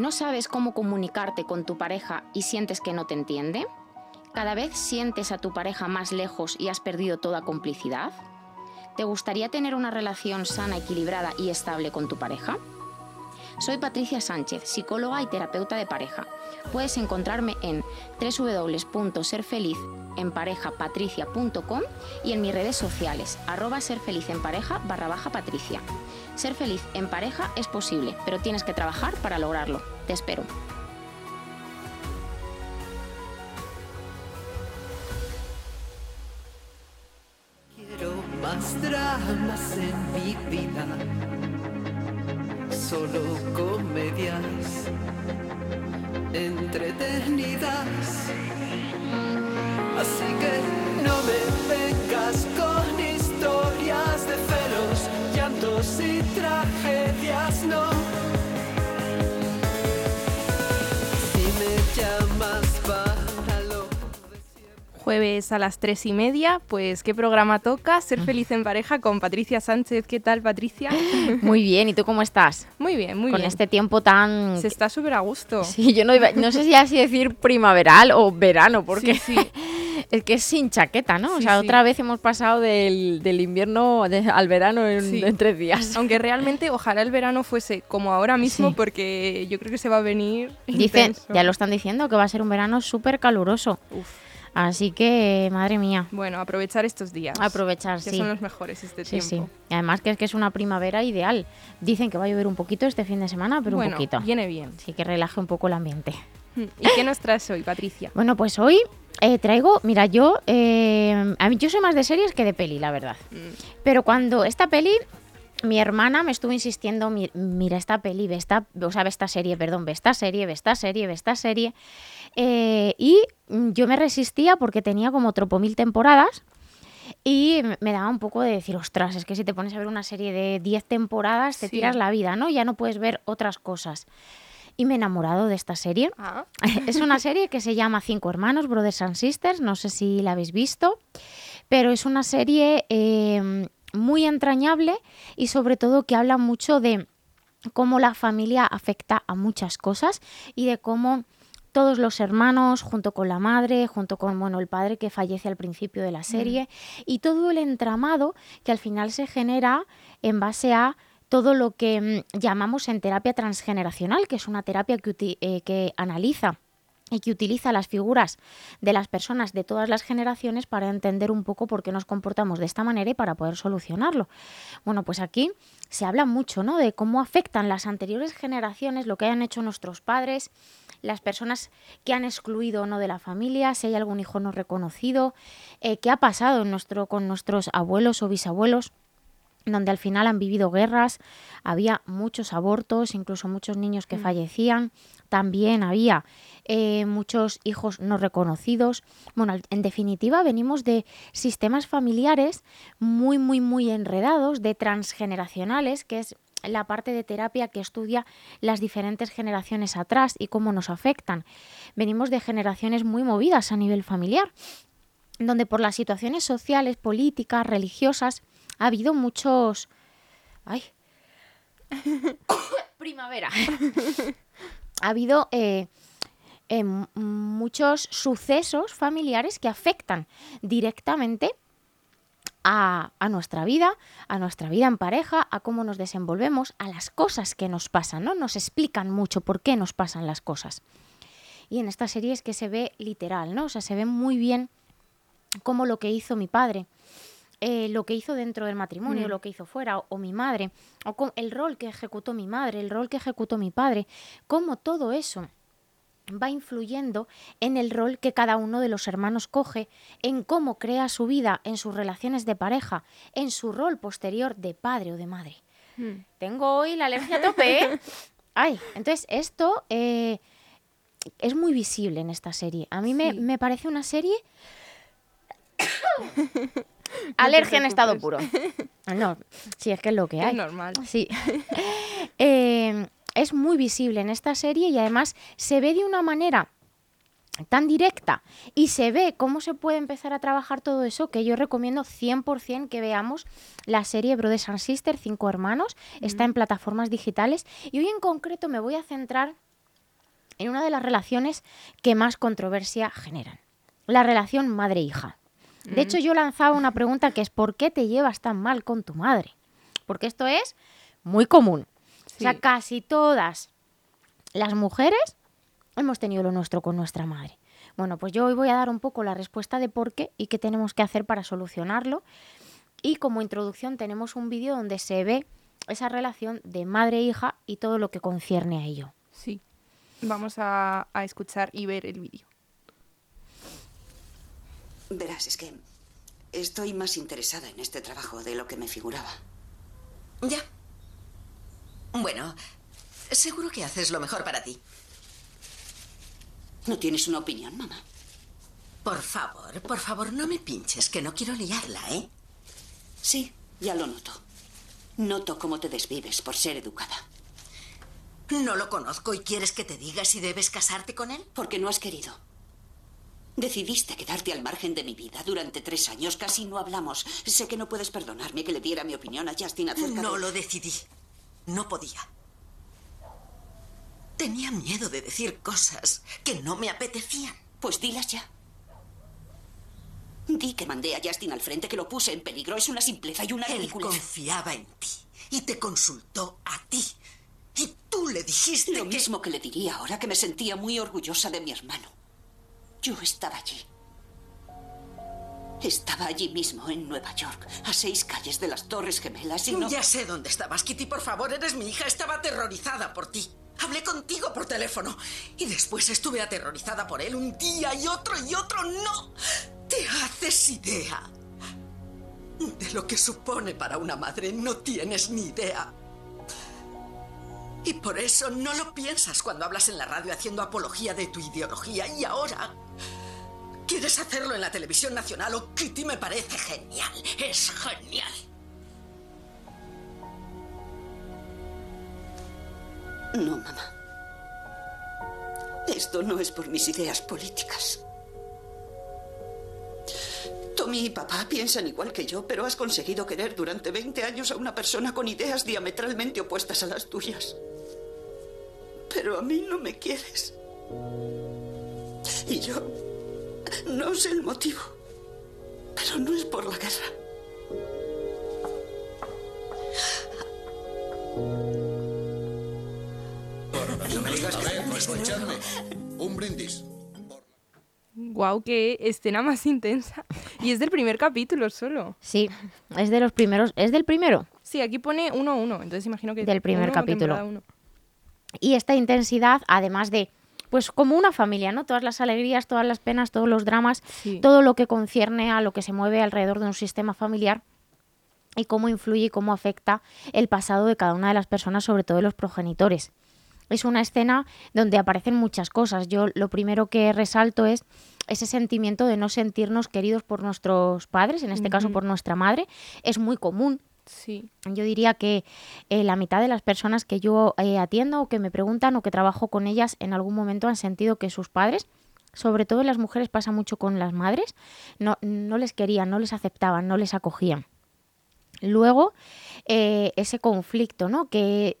¿No sabes cómo comunicarte con tu pareja y sientes que no te entiende? ¿Cada vez sientes a tu pareja más lejos y has perdido toda complicidad? ¿Te gustaría tener una relación sana, equilibrada y estable con tu pareja? Soy Patricia Sánchez, psicóloga y terapeuta de pareja. Puedes encontrarme en www.serfelizenparejapatricia.com y en mis redes sociales, arroba serfelizenpareja barra baja patricia. Ser feliz en pareja es posible, pero tienes que trabajar para lograrlo. Te espero. Quiero más en mi vida, solo comedias entretenidas. Así que no me Jueves a las tres y media, pues ¿qué programa toca? Ser feliz en pareja con Patricia Sánchez. ¿Qué tal, Patricia? Muy bien, ¿y tú cómo estás? Muy bien, muy Con bien. este tiempo tan... Se está súper a gusto. Sí, yo no, iba- no sé si así decir primaveral o verano, porque Sí, sí. es que es sin chaqueta, ¿no? o sea, sí. otra vez hemos pasado del, del invierno de- al verano en, Sí. en tres días. Aunque realmente ojalá el verano fuese como ahora mismo, porque yo creo que se va a venir. Dicen, ya lo están diciendo, que va a ser un verano súper caluroso. Uf. Así que, madre mía, Bueno, aprovechar estos días. aprovechar, Que sí. son los mejores este Sí, tiempo. sí. Y además que es que es una primavera ideal. Dicen que va a llover un poquito este fin de semana, pero bueno, un poquito. viene bien. Así que relaje un poco el ambiente. ¿Y qué nos traes hoy, Patricia? Bueno, pues hoy eh, traigo, mira, yo, eh, a mí yo soy más de series que de peli, la verdad. Mm, Pero cuando esta peli, mi hermana me estuvo insistiendo, "Mi- mira esta peli, ve esta, o sea, ve esta serie, perdón, ve esta serie, ve esta serie, ve esta serie. Eh, y yo me resistía porque tenía como tropo mil temporadas. Y me daba un poco de decir, ostras, es que si te pones a ver una serie de 10 temporadas, te Sí. tiras la vida, ¿no? Ya no puedes ver otras cosas. Y me he enamorado de esta serie. Ah, Es una serie que se llama Cinco Hermanos, Brothers and Sisters, no sé si la habéis visto, pero es una serie eh, muy entrañable y sobre todo que habla mucho de cómo la familia afecta a muchas cosas y de cómo todos los hermanos, junto con la madre, junto con bueno, el padre que fallece al principio de la serie, y todo el entramado que al final se genera en base a todo lo que mm, llamamos en terapia transgeneracional, que es una terapia que, eh, que analiza y que utiliza las figuras de las personas de todas las generaciones para entender un poco por qué nos comportamos de esta manera y para poder solucionarlo. Bueno, pues aquí se habla mucho ¿no? de cómo afectan las anteriores generaciones, lo que hayan hecho nuestros padres, las personas que han excluido o no de la familia, si hay algún hijo no reconocido, eh, qué ha pasado en nuestro, con nuestros abuelos o bisabuelos donde al final han vivido guerras, había muchos abortos, incluso muchos niños que fallecían, también había eh, muchos hijos no reconocidos. Bueno, en definitiva, venimos de sistemas familiares muy, muy, muy enredados, de transgeneracionales, que es la parte de terapia que estudia las diferentes generaciones atrás y cómo nos afectan. Venimos de generaciones muy movidas a nivel familiar donde por las situaciones sociales, políticas, religiosas, ha habido muchos... ¡Ay! Primavera. ha habido eh, eh, muchos sucesos familiares que afectan directamente a, a nuestra vida, a nuestra vida en pareja, a cómo nos desenvolvemos, a las cosas que nos pasan, ¿no? Nos explican mucho por qué nos pasan las cosas. Y en esta serie es que se ve literal, ¿no? O sea, se ve muy bien cómo lo que hizo mi padre, eh, lo que hizo dentro del matrimonio, Mm. lo que hizo fuera, o, o mi madre, o con el rol que ejecutó mi madre, el rol que ejecutó mi padre, cómo todo eso va influyendo en el rol que cada uno de los hermanos coge, en cómo crea su vida, en sus relaciones de pareja, en su rol posterior de padre o de madre. mm. Tengo hoy la alergia a tope, ¿eh? Ay, entonces esto eh, es muy visible en esta serie. A mí me, me parece una serie... alergia en estado puro. No, sí, es que es lo que Es hay. normal. Sí. Eh, es muy visible en esta serie y además se ve de una manera tan directa y se ve cómo se puede empezar a trabajar todo eso que yo recomiendo 100% que veamos la serie Brothers and Sisters, Cinco Hermanos, está en plataformas digitales y hoy en concreto me voy a centrar en una de las relaciones que más controversia generan, la relación madre-hija. De hecho, yo lanzaba una pregunta que es ¿por qué te llevas tan mal con tu madre? Porque esto es muy común. O sea, casi todas las mujeres hemos tenido lo nuestro con nuestra madre. Bueno, pues yo hoy voy a dar un poco la respuesta de por qué y qué tenemos que hacer para solucionarlo. Y como introducción tenemos un vídeo donde se ve esa relación de madre-hija y todo lo que concierne a ello. Sí. Vamos a, a escuchar y ver el vídeo. Verás, es que estoy más interesada en este trabajo de lo que me figuraba. Ya. Bueno, seguro que haces lo mejor para ti. ¿No tienes una opinión, mamá? Por favor, por favor, no me pinches, que no quiero liarla, ¿eh? Sí, ya lo noto. Noto cómo te desvives por ser educada. No lo conozco y quieres que te diga si debes casarte con él. Porque no has querido. Decidiste quedarte al margen de mi vida durante tres años. Casi no hablamos. Sé que no puedes perdonarme que le diera mi opinión a Justin acerca No de... lo decidí. No podía. Tenía miedo de decir cosas que no me apetecían. Pues dilas ya. Di que mandé a Justin al frente, que lo puse en peligro. Es una simpleza y una Él ridiculez. confiaba en ti y te consultó a ti. Y tú le dijiste Lo que... mismo que le diría ahora que me sentía muy orgullosa de mi hermano. Yo estaba allí. Estaba allí mismo, en Nueva York, a seis calles de las Torres Gemelas y no... Ya sé dónde estabas, Kitty. Por favor, eres mi hija. Estaba aterrorizada por ti. Hablé contigo por teléfono. Y después estuve aterrorizada por él un día y otro y otro. No. Te haces idea. De lo que supone para una madre. No tienes ni idea. Y por eso no lo piensas cuando hablas en la radio haciendo apología de tu ideología. Y ahora... ¿Quieres hacerlo en la televisión nacional o Kitty me parece genial? Es genial. No, mamá. Esto no es por mis ideas políticas. Tommy y papá piensan igual que yo, pero has conseguido querer durante 20 años a una persona con ideas diametralmente opuestas a las tuyas. Pero a mí no me quieres. Y yo no sé el motivo, pero no es por la guerra. Escuchadme. Un brindis. Guau, qué escena más intensa. Y es del primer capítulo solo. Sí, es de los primeros, es del primero. Sí, aquí pone 1-1, entonces imagino que... Del primer uno, capítulo. uno. Y esta intensidad, además de, pues como una familia, ¿no? Todas las alegrías, todas las penas, todos los dramas, Sí. todo lo que concierne a lo que se mueve alrededor de un sistema familiar y cómo influye y cómo afecta el pasado de cada una de las personas, sobre todo de los progenitores. Es una escena donde aparecen muchas cosas. Yo lo primero que resalto es ese sentimiento de no sentirnos queridos por nuestros padres, en este caso por nuestra madre. Es muy común Sí, yo diría que eh, la mitad de las personas que yo eh, atiendo o que me preguntan o que trabajo con ellas en algún momento han sentido que sus padres, sobre todo en las mujeres pasa mucho con las madres, no, no les querían, no les aceptaban, no les acogían. Luego, eh, ese conflicto, ¿no? Que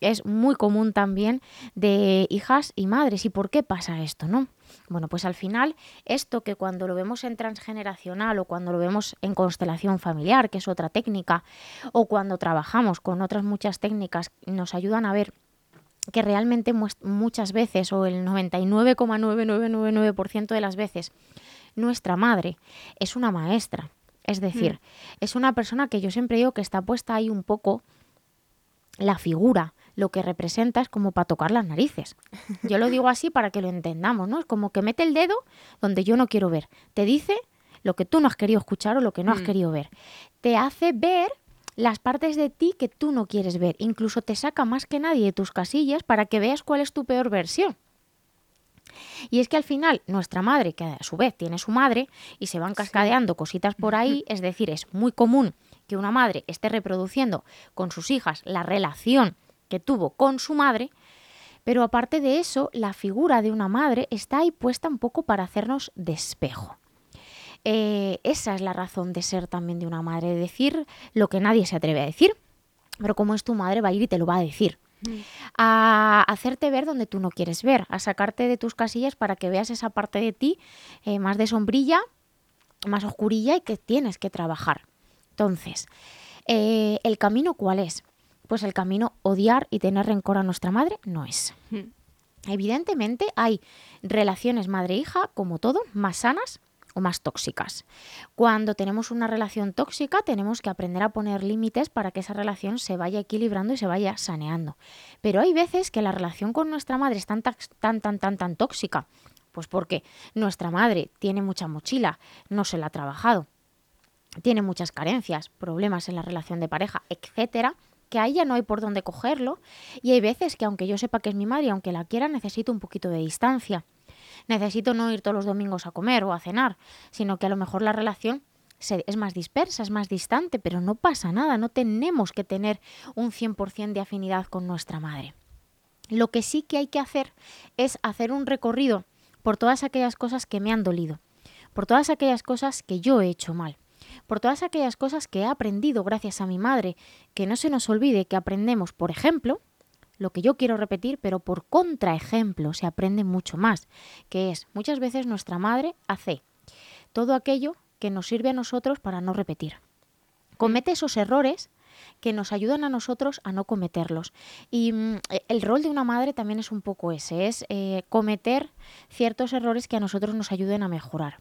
es muy común también de hijas y madres. ¿Y por qué pasa esto, no? Bueno, pues al final, esto que cuando lo vemos en transgeneracional o cuando lo vemos en constelación familiar, que es otra técnica, o cuando trabajamos con otras muchas técnicas, nos ayudan a ver que realmente muchas veces, o el 99,9999% de las veces, nuestra madre es una maestra. Es decir, es una persona que yo siempre digo que está puesta ahí un poco la figura, lo que representa es como para tocar las narices. Yo lo digo así para que lo entendamos, ¿no? Es como que mete el dedo donde yo no quiero ver. Te dice lo que tú no has querido escuchar o lo que no has Mm. querido ver. Te hace ver las partes de ti que tú no quieres ver. Incluso te saca más que nadie de tus casillas para que veas cuál es tu peor versión. Y es que al final nuestra madre, que a su vez tiene su madre, y se van cascadeando cositas por ahí, es decir, es muy común que una madre esté reproduciendo con sus hijas la relación que tuvo con su madre, pero aparte de eso, la figura de una madre está ahí puesta un poco para hacernos de espejo. Eh, esa es la razón de ser también de una madre, de decir lo que nadie se atreve a decir, pero como es tu madre va a ir y te lo va a decir. a hacerte ver donde tú no quieres ver, a sacarte de tus casillas para que veas esa parte de ti eh, más de sombrilla, más oscurilla y que tienes que trabajar. Entonces, eh, ¿el camino cuál es? Pues el camino odiar y tener rencor a nuestra madre no es. Evidentemente hay relaciones madre-hija, como todo, más sanas o más tóxicas. Cuando tenemos una relación tóxica tenemos que aprender a poner límites para que esa relación se vaya equilibrando y se vaya saneando. Pero hay veces que la relación con nuestra madre es tan tan tan tan tan tóxica, pues porque nuestra madre tiene mucha mochila, no se la ha trabajado, tiene muchas carencias, problemas en la relación de pareja, etcétera, que a ella no hay por dónde cogerlo y hay veces que aunque yo sepa que es mi madre, aunque la quiera, necesito un poquito de distancia necesito no ir todos los domingos a comer o a cenar, sino que a lo mejor la relación es más dispersa, es más distante, pero no pasa nada, no tenemos que tener un 100% de afinidad con nuestra madre. Lo que sí que hay que hacer es hacer un recorrido por todas aquellas cosas que me han dolido, por todas aquellas cosas que yo he hecho mal, por todas aquellas cosas que he aprendido gracias a mi madre, que no se nos olvide que aprendemos, por ejemplo, lo que yo quiero repetir, pero por contraejemplo se aprende mucho más, que es muchas veces nuestra madre hace todo aquello que nos sirve a nosotros para no repetir. Comete esos errores que nos ayudan a nosotros a no cometerlos. Y mm, el rol de una madre también es un poco ese, es eh, cometer ciertos errores que a nosotros nos ayuden a mejorar.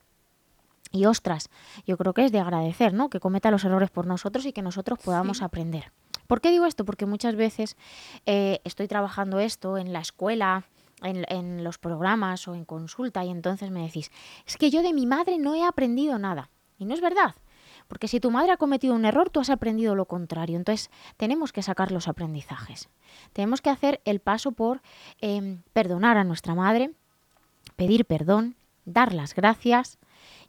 Y ostras, yo creo que es de agradecer, ¿no? Que cometa los errores por nosotros y que nosotros podamos aprender. ¿Por qué digo esto? Porque muchas veces eh, estoy trabajando esto en la escuela, en, los programas o en consulta y entonces me decís, es que yo de mi madre no he aprendido nada. Y no es verdad. Porque si tu madre ha cometido un error, tú has aprendido lo contrario. Entonces, tenemos que sacar los aprendizajes. Tenemos que hacer el paso por em, perdonar a nuestra madre, pedir perdón, dar las gracias,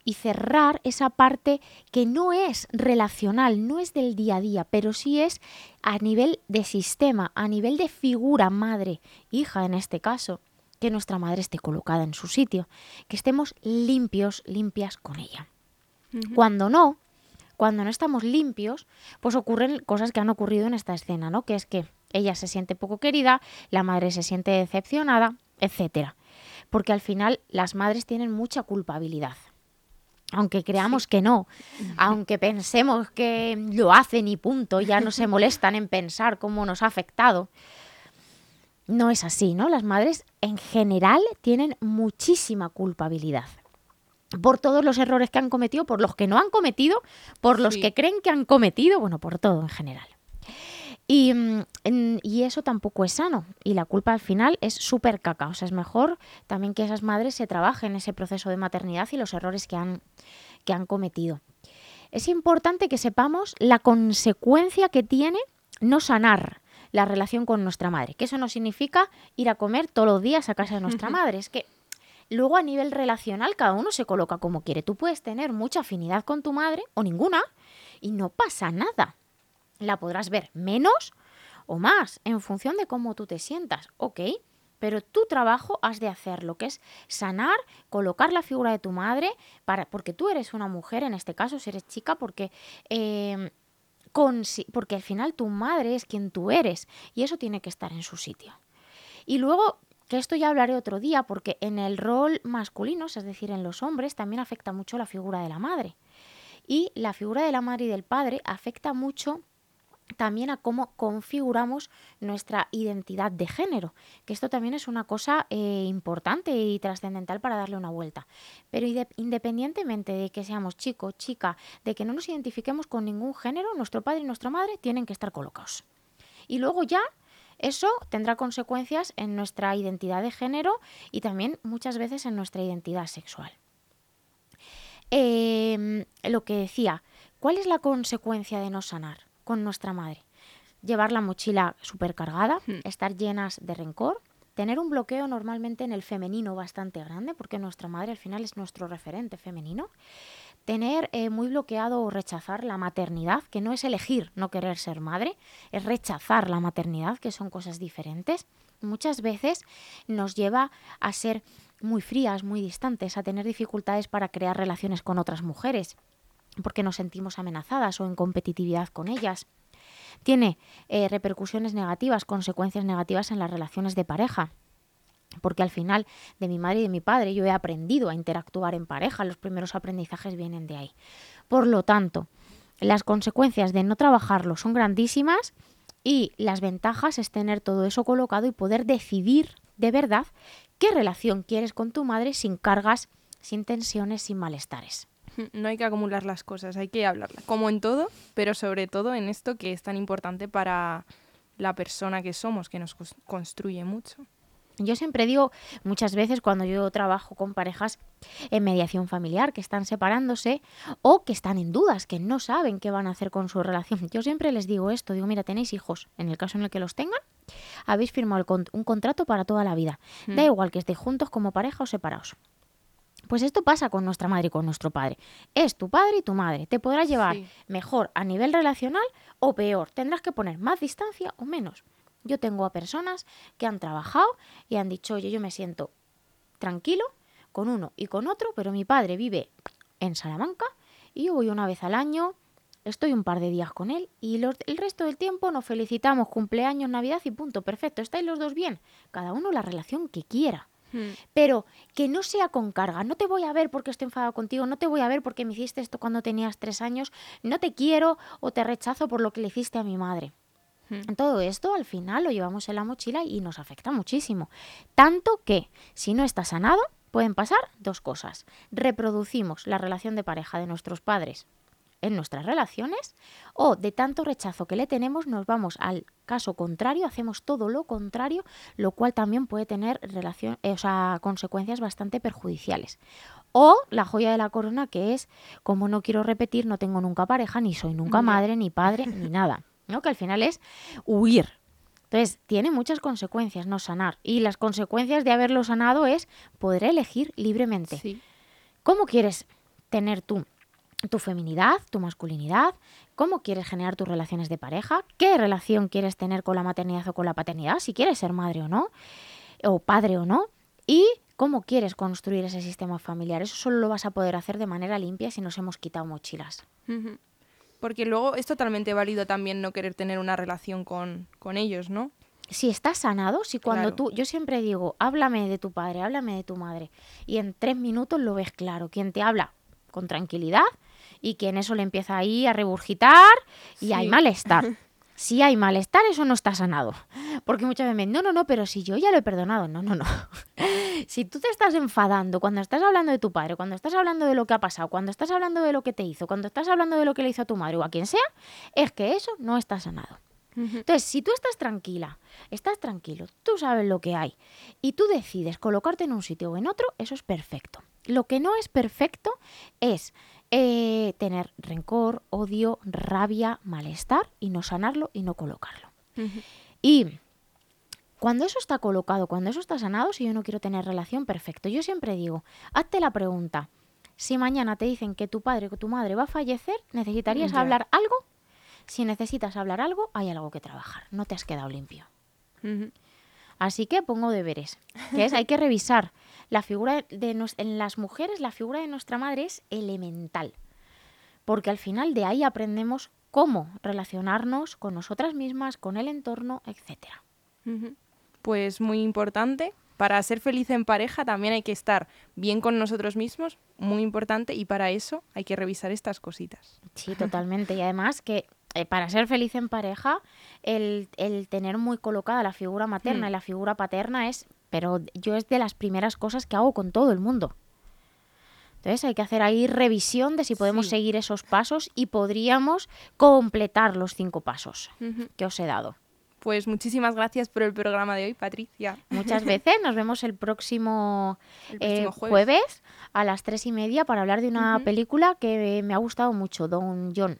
y cerrar esa parte que no es relacional, no es del día a día, pero sí es a nivel de sistema, a nivel de figura madre, hija en este caso, que nuestra madre esté colocada en su sitio, que estemos limpios, limpias con ella. Cuando no, cuando no estamos limpios, pues ocurren cosas que han ocurrido en esta escena, ¿no? Que es que ella se siente poco querida, la madre se siente decepcionada, etcétera. Porque al final las madres tienen mucha culpabilidad aunque creamos que no, aunque pensemos que lo hacen y punto, ya no se molestan en pensar cómo nos ha afectado. No es así, ¿no? Las madres en general tienen muchísima culpabilidad por todos los errores que han cometido, por los que no han cometido, por los que creen que han cometido, bueno, por todo en general. Mm, y, eso tampoco es sano. Y la culpa al final es súper caca. O sea, es mejor también que esas madres se trabajen ese proceso de maternidad y los errores que han, que han cometido. Es importante que sepamos la consecuencia que tiene no sanar la relación con nuestra madre. Que eso no significa ir a comer todos los días a casa de nuestra madre. Es que luego a nivel relacional cada uno se coloca como quiere. Tú puedes tener mucha afinidad con tu madre o ninguna y no pasa nada la podrás ver menos o más en función de cómo tú te sientas, ¿ok? Pero tu trabajo has de hacer lo que es sanar, colocar la figura de tu madre, para, porque tú eres una mujer, en este caso, si eres chica, porque, em, porque al final tu madre es quien tú eres y eso tiene que estar en su sitio. Y luego, que esto ya hablaré otro día, porque en el rol masculino, es decir, en los hombres, también afecta mucho la figura de la madre. Y la figura de la madre y del padre afecta mucho también a cómo configuramos nuestra identidad de género, que esto también es una cosa eh, importante y trascendental para darle una vuelta. Pero independientemente de que seamos chico, chica, de que no nos identifiquemos con ningún género, nuestro padre y nuestra madre tienen que estar colocados. Y luego ya eso tendrá consecuencias en nuestra identidad de género y también muchas veces en nuestra identidad sexual. Em, lo que decía, ¿cuál es la consecuencia de no sanar? Con nuestra madre. Llevar la mochila supercargada, cargada, hmm. estar llenas de rencor, tener un bloqueo normalmente en el femenino bastante grande, porque nuestra madre al final es nuestro referente femenino. Tener eh, muy bloqueado o rechazar la maternidad, que no es elegir no querer ser madre, es rechazar la maternidad, que son cosas diferentes. Muchas veces nos lleva a ser muy frías, muy distantes, a tener dificultades para crear relaciones con otras mujeres porque nos sentimos amenazadas o en competitividad con ellas. tiene eh, repercusiones negativas, consecuencias negativas en las relaciones de pareja. Porque al final de mi madre y de mi padre yo he aprendido a interactuar en pareja, los primeros aprendizajes vienen de ahí. Por lo tanto, las consecuencias de no trabajarlo son grandísimas y las ventajas es tener todo eso colocado y poder decidir de verdad qué relación quieres con tu madre sin cargas, sin tensiones, sin malestares. No hay que acumular las cosas, hay que hablarla. Como en todo, pero sobre todo en esto que es tan importante para la persona que somos, que nos construye mucho. Yo siempre digo, muchas veces cuando yo trabajo con parejas en mediación familiar que están separándose o que están en dudas, que no saben qué van a hacer con su relación, yo siempre les digo esto, digo, mira, tenéis hijos, en el caso en el que los tengan, habéis firmado un contrato para toda la vida. Da igual que estéis juntos como pareja o separados. Pues esto pasa con nuestra madre y con nuestro padre. Es tu padre y tu madre. Te podrás llevar Sí. mejor a nivel relacional o peor. Tendrás que poner más distancia o menos. Yo tengo a personas que han trabajado y han dicho, oye, yo me siento tranquilo con uno y con otro, pero mi padre vive en Salamanca y yo voy una vez al año, estoy un par de días con él y los- el resto del tiempo nos felicitamos, cumpleaños, Navidad y punto, perfecto, estáis los dos bien, cada uno la relación que quiera. Pero que no sea con carga. No te voy a ver porque estoy enfadado contigo, no te voy a ver porque me hiciste esto cuando tenías tres años, no te quiero o te rechazo por lo que le hiciste a mi madre. Todo esto al final lo llevamos en la mochila y nos afecta muchísimo. Tanto que si no está sanado, pueden pasar dos cosas. Reproducimos la relación de pareja de nuestros padres en nuestras relaciones o de tanto rechazo que le tenemos nos vamos al caso contrario, hacemos todo lo contrario, lo cual también puede tener relación, eh, o sea, consecuencias bastante perjudiciales. O la joya de la corona que es, como no quiero repetir, no tengo nunca pareja, ni soy nunca madre, ni padre, ni nada. ¿no? Que al final es huir. Entonces, tiene muchas consecuencias no sanar. Y las consecuencias de haberlo sanado es poder elegir libremente. Sí. ¿Cómo quieres tener tú tu feminidad, tu masculinidad? ¿Cómo quieres generar tus relaciones de pareja? ¿Qué relación quieres tener con la maternidad o con la paternidad? Si quieres ser madre o no, o padre o no. Y cómo quieres construir ese sistema familiar. Eso solo lo vas a poder hacer de manera limpia si nos hemos quitado mochilas. Porque luego es totalmente válido también no querer tener una relación con, con ellos, ¿no? si estás sanado, si cuando Claro. tú, yo siempre digo, háblame de tu padre, háblame de tu madre, y en tres minutos lo ves claro. Quien te habla con tranquilidad y quien eso le empieza ahí a regurgitar y hay malestar. Si hay malestar, eso no está sanado. Porque muchas veces me dicen, no, no, no, pero si yo ya lo he perdonado. No, no, no. Si tú te estás enfadando cuando estás hablando de tu padre, cuando estás hablando de lo que ha pasado, cuando estás hablando de lo que te hizo, cuando estás hablando de lo que le hizo a tu madre o a quien sea, es que eso no está sanado. Entonces, si tú estás tranquila, estás tranquilo, tú sabes lo que hay y tú decides colocarte en un sitio o en otro, eso es perfecto. Lo que no es perfecto es eh, tener rencor, odio, rabia, malestar y no sanarlo y no colocarlo. Y cuando eso está colocado, cuando eso está sanado, si yo no quiero tener relación, perfecto. Yo siempre digo, hazte la pregunta. Si mañana te dicen que tu padre o tu madre va a fallecer, ¿necesitarías hablar algo? Si necesitas hablar algo, hay algo que trabajar. No te has quedado limpio. Así que pongo deberes, que es hay que revisar la figura de nos- en las mujeres la figura de nuestra madre es elemental, porque al final de ahí aprendemos cómo relacionarnos con nosotras mismas, con el entorno, etcétera. Ujú. Pues muy importante. Para ser feliz en pareja también hay que estar bien con nosotros mismos, muy importante, y para eso hay que revisar estas cositas. Sí, totalmente. Y además que eh, para ser feliz en pareja, el, el tener muy colocada la figura materna Hmm. y la figura paterna es, pero yo es de las primeras cosas que hago con todo el mundo. Entonces hay que hacer ahí revisión de si podemos Sí. seguir esos pasos y podríamos completar los cinco pasos que os he dado. Pues muchísimas gracias por el programa de hoy, Patricia. Muchas veces nos vemos el próximo, El eh, jueves. jueves. a las tres y media para hablar de una película que me ha gustado mucho, Don John.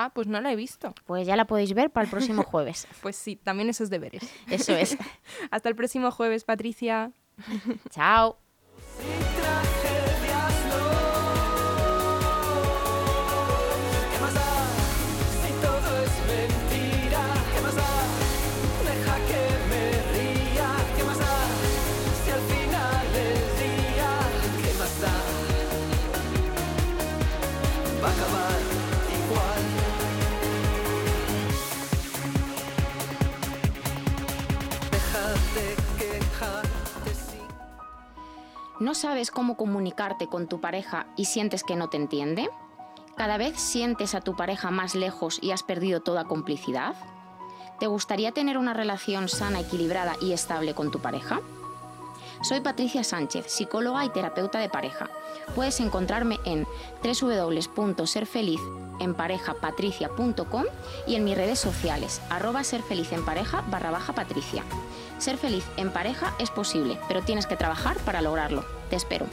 Ah, pues no la he visto. Pues ya la podéis ver para el próximo jueves. Pues sí, también esos deberes. Eso es. Hasta el próximo jueves, Patricia. Chao. ¿No sabes cómo comunicarte con tu pareja y sientes que no te entiende? ¿Cada vez sientes a tu pareja más lejos y has perdido toda complicidad? ¿Te gustaría tener una relación sana, equilibrada y estable con tu pareja? Soy Patricia Sánchez, psicóloga y terapeuta de pareja. Puedes encontrarme en www.serfelizenparejapatricia.com y en mis redes sociales, arroba serfelizenpareja barra baja patricia. Ser feliz en pareja es posible, pero tienes que trabajar para lograrlo. Te espero.